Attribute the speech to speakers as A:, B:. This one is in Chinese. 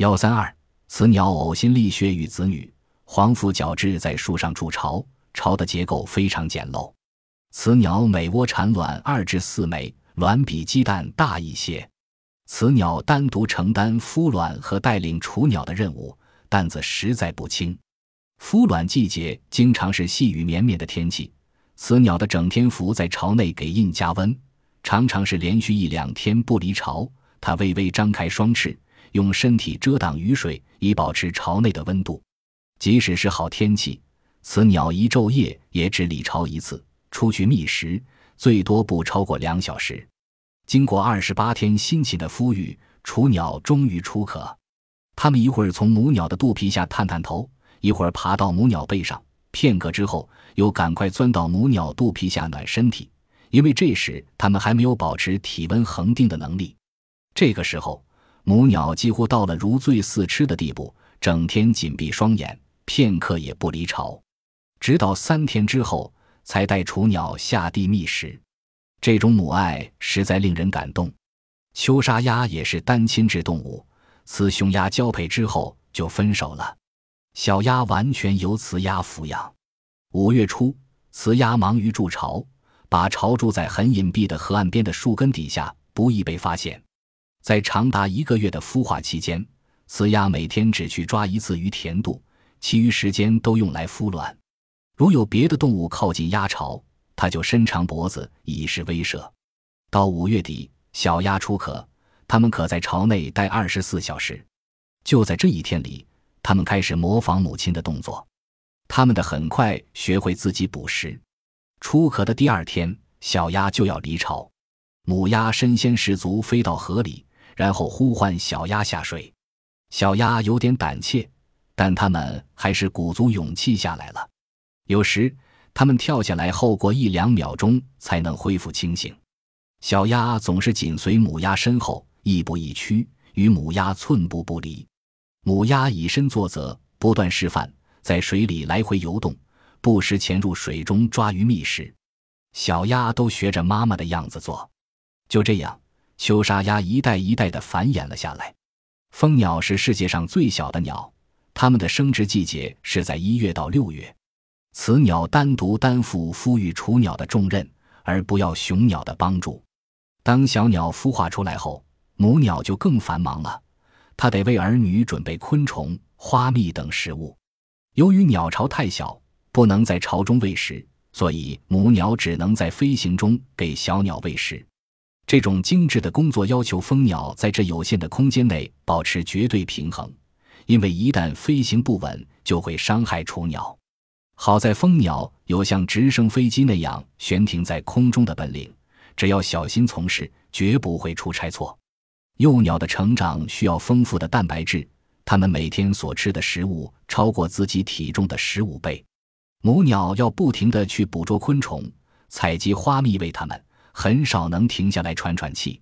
A: 幺三二，雌鸟呕心沥血与子女，黄腹角质在树上筑巢，巢的结构非常简陋。雌鸟每窝产卵二至四枚，卵比鸡蛋大一些。雌鸟单独承担孵卵和带领雏鸟的任务，担子实在不轻。孵卵季节经常是细雨绵绵的天气，雌鸟的整天伏在巢内给印加温，常常是连续一两天不离巢。它微微张开双翅，用身体遮挡雨水，以保持巢内的温度。即使是好天气，雌鸟一昼夜也只离巢一次，出去觅食最多不超过两小时。经过二十八天辛勤的孵育，雏鸟终于出壳。它们一会儿从母鸟的肚皮下探探头。一会儿爬到母鸟背上，片刻之后又赶快钻到母鸟肚皮下暖身体，因为这时它们还没有保持体温恒定的能力。这个时候，母鸟几乎到了如醉似痴的地步，整天紧闭双眼，片刻也不离巢，直到三天之后才带雏鸟下地觅食。这种母爱实在令人感动。秋沙鸭也是单亲制动物，雌雄鸭交配之后就分手了。小鸭完全由雌鸭抚养。五月初，雌鸭忙于筑巢，把巢筑在很隐蔽的河岸边的树根底下，不易被发现。在长达一个月的孵化期间，雌鸭每天只去抓一次鱼甜度，其余时间都用来孵卵。如有别的动物靠近鸭巢，它就伸长脖子以示威慑。到五月底，小鸭出壳，它们可在巢内待二十四小时。就在这一天里。他们开始模仿母亲的动作，他们的很快学会自己捕食。出壳的第二天，小鸭就要离巢，母鸭身先士卒飞到河里，然后呼唤小鸭下水。小鸭有点胆怯，但它们还是鼓足勇气下来了。有时，它们跳下来后过一两秒钟才能恢复清醒。小鸭总是紧随母鸭身后，亦步亦趋，与母鸭寸步不离。母鸭以身作则，不断示范，在水里来回游动，不时潜入水中抓鱼觅食。小鸭都学着妈妈的样子做。就这样，秋沙鸭一代一代的繁衍了下来。蜂鸟是世界上最小的鸟，它们的生殖季节是在一月到六月。雌鸟单独担负孵育雏鸟的重任，而不要雄鸟的帮助。当小鸟孵化出来后，母鸟就更繁忙了。它得为儿女准备昆虫、花蜜等食物。由于鸟巢太小，不能在巢中喂食，所以母鸟只能在飞行中给小鸟喂食。这种精致的工作要求蜂鸟在这有限的空间内保持绝对平衡，因为一旦飞行不稳，就会伤害雏鸟。好在蜂鸟有像直升飞机那样悬停在空中的本领，只要小心从事，绝不会出差错。幼鸟的成长需要丰富的蛋白质，它们每天所吃的食物超过自己体重的十五倍。母鸟要不停地去捕捉昆虫、采集花蜜喂它们，很少能停下来喘喘气。